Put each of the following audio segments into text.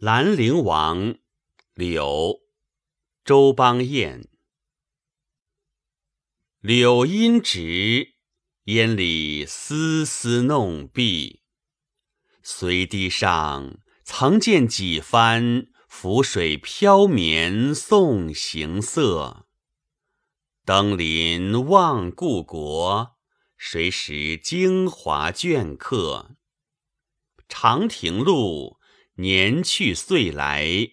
兰陵王，柳，周邦彦。柳阴直，烟里丝丝弄碧。随堤上曾见几番浮水飘绵送行色。登临望故国，谁识京华镌刻？长亭路。年去岁来，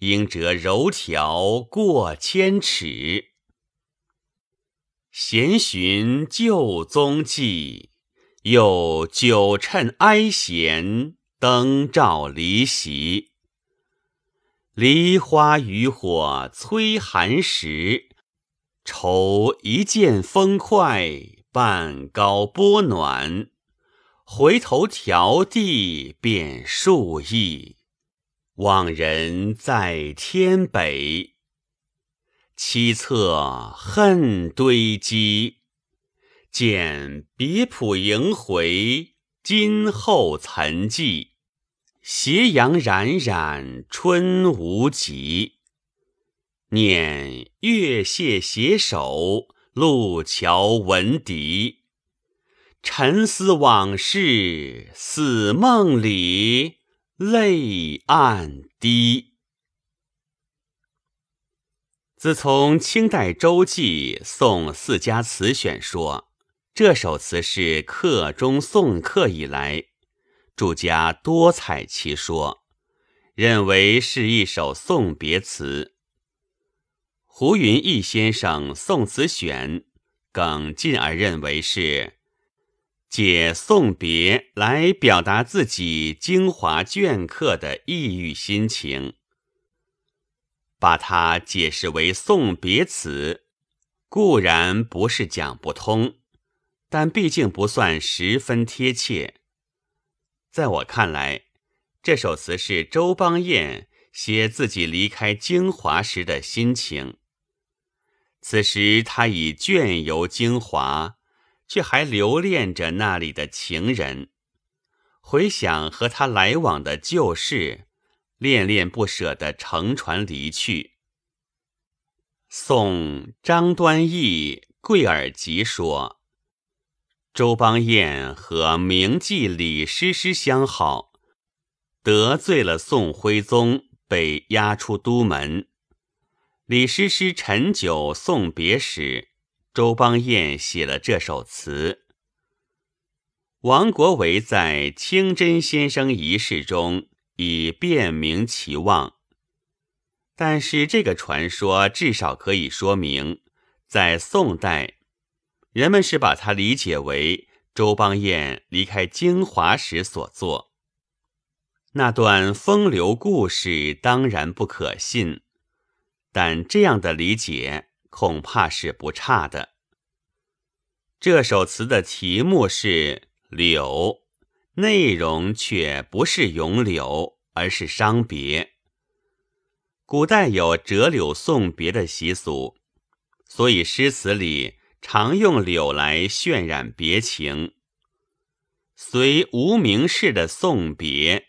应折柔条过千尺。闲寻旧踪迹，又久趁哀弦，灯照离席。梨花渔火催寒食，愁一见风快，半高波暖。回头迢递便数亿，望人在天北。凄恻恨堆积，见别浦萦回，今后岑寂。斜阳冉冉春无极，念月榭携手，路桥闻笛。沉思往事，似梦里，泪暗滴。自从清代周记宋四家词选说这首词是客中送客以来，注家多采其说，认为是一首送别词。胡云逸先生《宋词选》更进而认为是。借送别来表达自己精华镌刻的抑郁心情，把它解释为送别词，固然不是讲不通，但毕竟不算十分贴切。在我看来，这首词是周邦彦写自己离开京华时的心情。此时他已倦游京华。却还留恋着那里的情人，回想和他来往的旧事，恋恋不舍地乘船离去。宋张端义《贵尔集》说，周邦彦和名妓李师师相好，得罪了宋徽宗，被押出都门。李师师陈酒送别时。周邦彦写了这首词。王国维在清真先生仪式中已辨明其望，但是这个传说至少可以说明，在宋代，人们是把它理解为周邦彦离开京华时所作。那段风流故事当然不可信，但这样的理解。恐怕是不差的。这首词的题目是“柳”，内容却不是咏柳，而是伤别。古代有折柳送别的习俗，所以诗词里常用柳来渲染别情。随无名氏的送别：“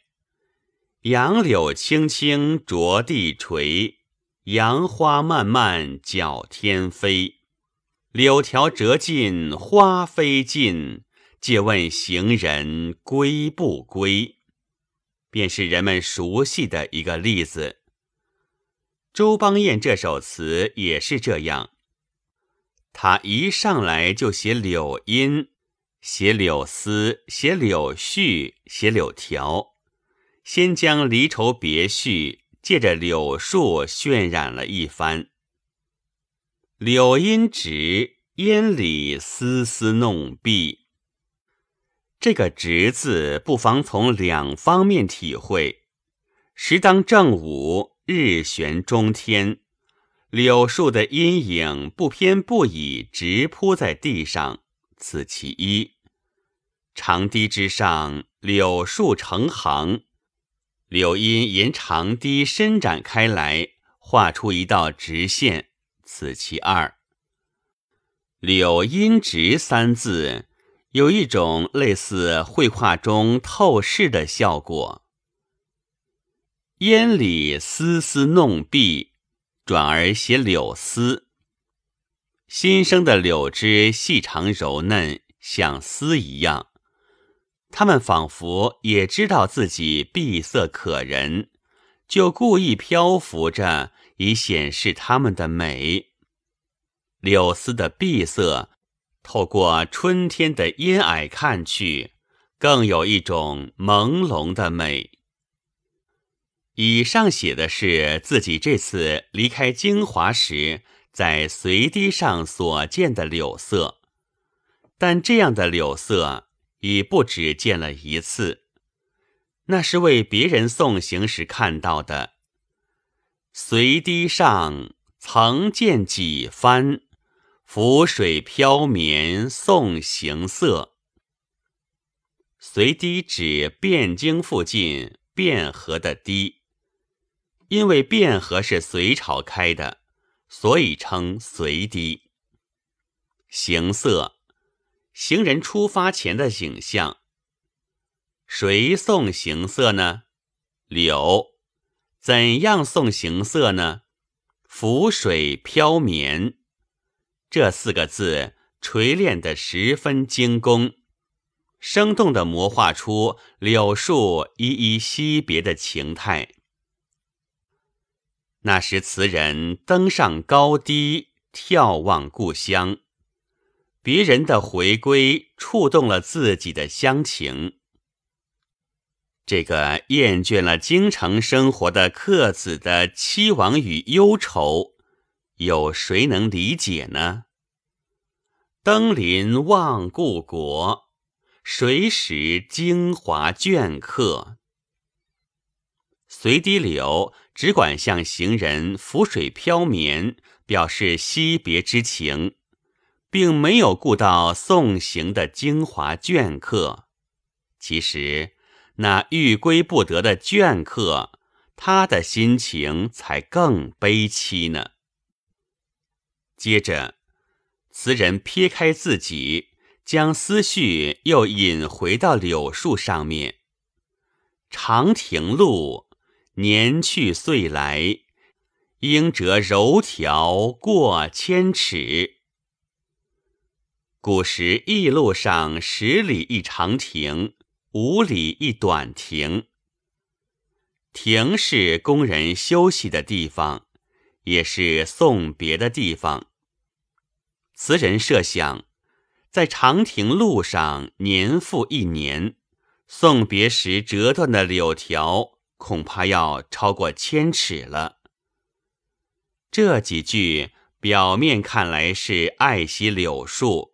杨柳青青着地垂。”杨花漫漫搅天飞，柳条折尽花飞尽，借问行人归不归？便是人们熟悉的一个例子。周邦彦这首词也是这样，他一上来就写柳荫，写柳丝，写柳絮，写柳条，先将离愁别绪。借着柳树渲染了一番，柳阴直，烟里丝丝弄碧。这个“直”字，不妨从两方面体会：时当正午，日悬中天，柳树的阴影不偏不倚，直铺在地上，此其一；长堤之上，柳树成行。柳阴沿长堤伸展开来，画出一道直线，此其二。柳阴直三字有一种类似绘画中透视的效果。烟里丝丝弄碧，转而写柳丝。新生的柳枝细长柔嫩，像丝一样。他们仿佛也知道自己碧色可人，就故意漂浮着，以显示他们的美。柳丝的碧色，透过春天的阴霭看去，更有一种朦胧的美。以上写的是自己这次离开京华时，在随堤上所见的柳色，但这样的柳色已不止见了一次，那是为别人送行时看到的。随堤上曾见几番，浮水飘绵送行色。随堤指汴京附近汴河的堤。因为汴河是隋朝开的，所以称隋堤。行色，行人出发前的景象。谁送行色呢？柳。怎样送行色呢？浮水飘绵。这四个字锤炼的十分精工，生动的模画出柳树依依惜别的情态。那时，词人登上高低，眺望故乡，别人的回归触动了自己的乡情。这个厌倦了京城生活的客子的期望与忧愁，有谁能理解呢？登临望故国，谁识京华镌刻？随堤柳。只管向行人浮水飘绵，表示惜别之情，并没有顾到送行的精华镌刻。其实，那欲归不得的镌刻，他的心情才更悲凄呢。接着，词人撇开自己，将思绪又引回到柳树上面。长亭路。年去岁来，应折柔条过千尺。古时驿路上十里一长亭，五里一短亭。亭是工人休息的地方，也是送别的地方。词人设想，在长亭路上年复一年，送别时折断的柳条。恐怕要超过千尺了。这几句表面看来是爱惜柳树，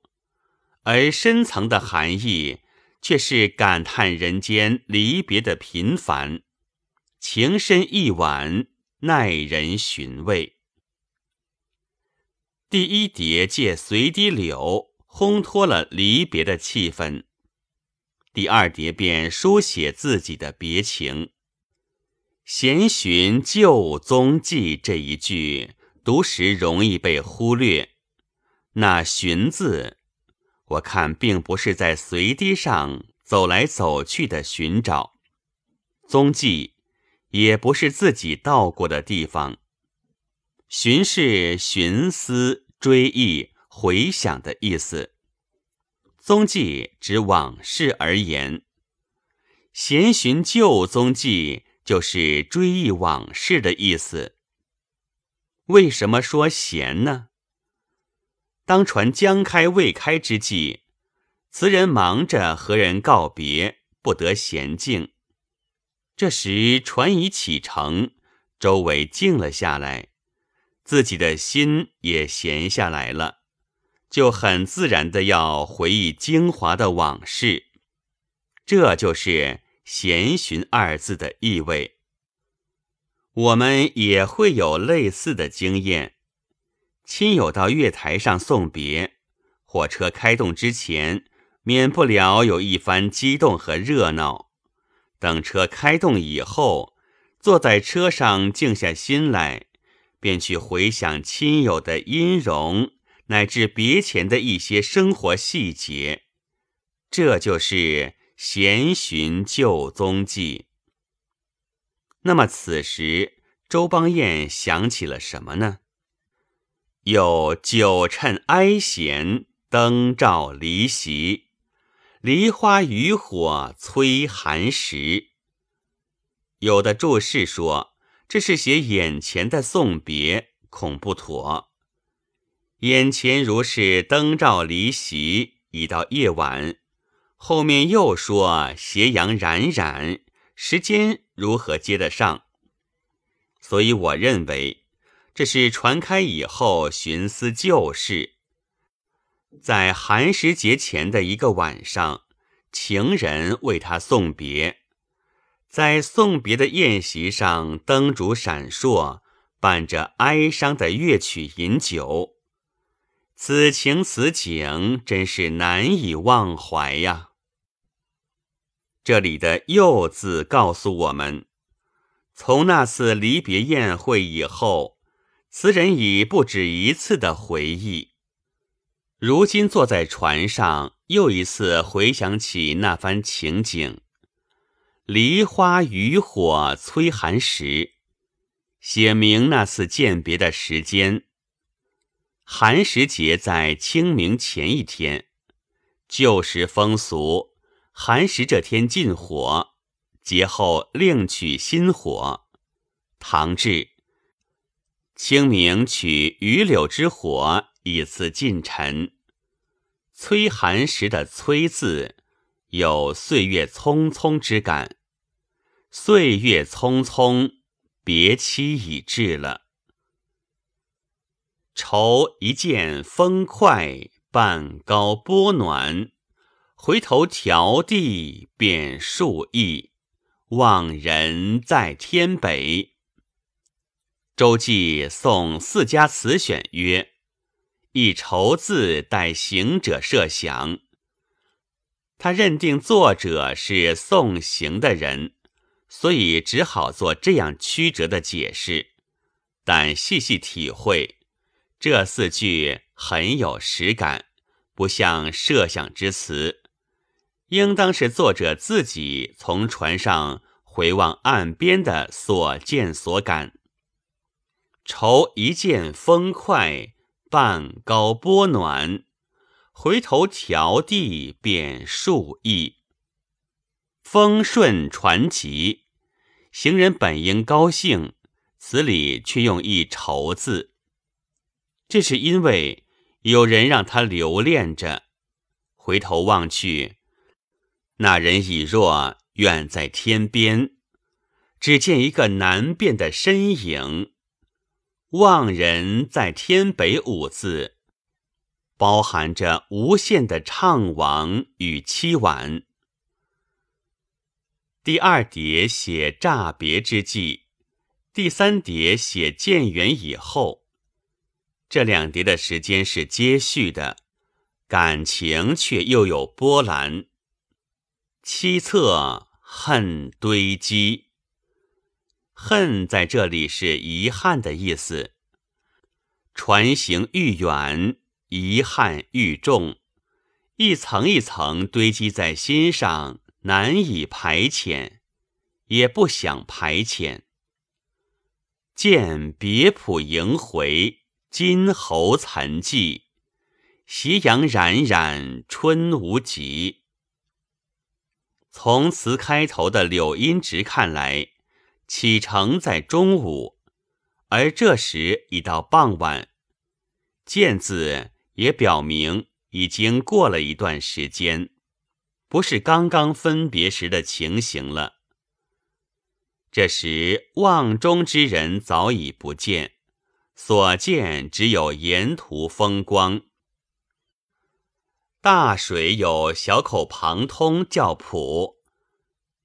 而深层的含义却是感叹人间离别的频繁，情深意婉，耐人寻味。第一叠借随堤柳烘托了离别的气氛，第二叠便书写自己的别情。闲寻旧踪迹这一句，读时容易被忽略。那“寻”字，我看并不是在随堤上走来走去的寻找，踪迹也不是自己到过的地方。寻是寻思、追忆、回想的意思，踪迹指往事而言。闲寻旧踪迹。就是追忆往事的意思。为什么说闲呢？当船将开未开之际，词人忙着和人告别，不得闲静。这时船已启程，周围静了下来，自己的心也闲下来了，就很自然的要回忆精华的往事。这就是。闲寻二字的意味，我们也会有类似的经验。亲友到月台上送别，火车开动之前，免不了有一番激动和热闹。等车开动以后，坐在车上静下心来，便去回想亲友的音容，乃至别前的一些生活细节。这就是。闲寻旧踪迹，那么此时周邦彦想起了什么呢？有酒趁哀弦，灯照离席，梨花渔火催寒食。有的注释说，这是写眼前的送别，恐不妥。眼前如是灯照离席，已到夜晚。后面又说斜阳冉冉，时间如何接得上？所以我认为，这是传开以后寻思旧事，在寒食节前的一个晚上，情人为他送别，在送别的宴席上，灯烛闪烁，伴着哀伤的乐曲饮酒。此情此景，真是难以忘怀呀！这里的“又”字告诉我们，从那次离别宴会以后，词人已不止一次的回忆。如今坐在船上，又一次回想起那番情景：“梨花渔火催寒食”，写明那次饯别的时间。寒食节在清明前一天，旧时风俗，寒食这天禁火，节后另取新火。唐志，清明取榆柳之火，以次近臣。催寒食的“催”字，有岁月匆匆之感。岁月匆匆，别期已至了。愁一见风快，半高波暖。回头迢递便数亿，望人在天北。周记送四家词选曰：“以愁字代行者设想。”他认定作者是送行的人，所以只好做这样曲折的解释。但细细体会。这四句很有实感，不像设想之词，应当是作者自己从船上回望岸边的所见所感。愁一见风快，半高波暖，回头迢递便数亿。风顺船急，行人本应高兴，词里却用一愁字。这是因为有人让他留恋着，回头望去，那人已若远在天边，只见一个难辨的身影。望人在天北五字，包含着无限的怅惘与凄婉。第二叠写乍别之际，第三叠写渐远以后。这两叠的时间是接续的，感情却又有波澜。凄恻恨堆积，恨在这里是遗憾的意思。船行愈远，遗憾愈重，一层一层堆积在心上，难以排遣，也不想排遣。见别浦萦回。金侯残迹，斜阳冉冉，春无极。从词开头的柳音直看来，启程在中午，而这时已到傍晚。见字也表明已经过了一段时间，不是刚刚分别时的情形了。这时望中之人早已不见。所见只有沿途风光。大水有小口旁通，叫浦，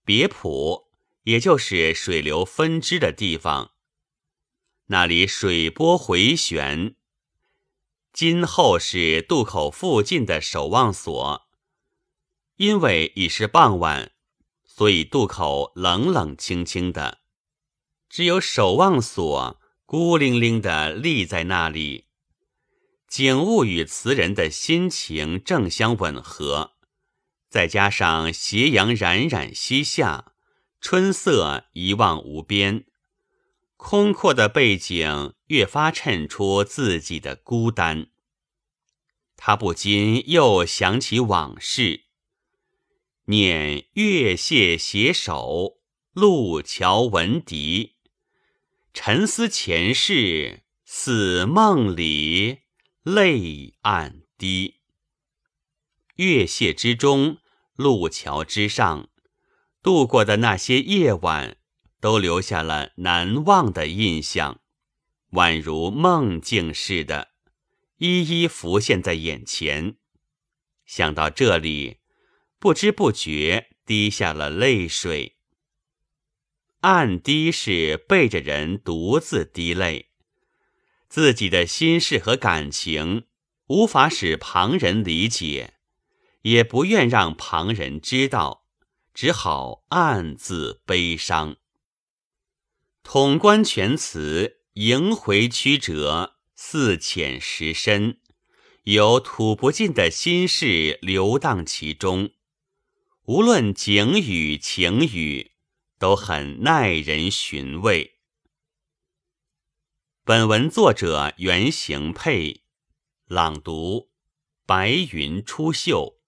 别浦，也就是水流分支的地方。那里水波回旋。今后是渡口附近的守望所。因为已是傍晚，所以渡口冷冷清清的，只有守望所。孤零零的立在那里，景物与词人的心情正相吻合，再加上斜阳冉冉西下，春色一望无边，空阔的背景越发衬出自己的孤单。他不禁又想起往事，念月榭携手，路桥闻笛，沉思前世，似梦里，泪暗滴。月榭之中，路桥之上。度过的那些夜晚，都留下了难忘的印象，宛如梦境似的，一一浮现在眼前。想到这里，不知不觉滴下了泪水。暗滴是背着人独自滴泪，自己的心事和感情无法使旁人理解，也不愿让旁人知道。只好暗自悲伤。统观全词，萦回曲折，似浅时深，有吐不尽的心事流荡其中。无论景语情语，都很耐人寻味。本文作者袁行配，朗读：白云出岫。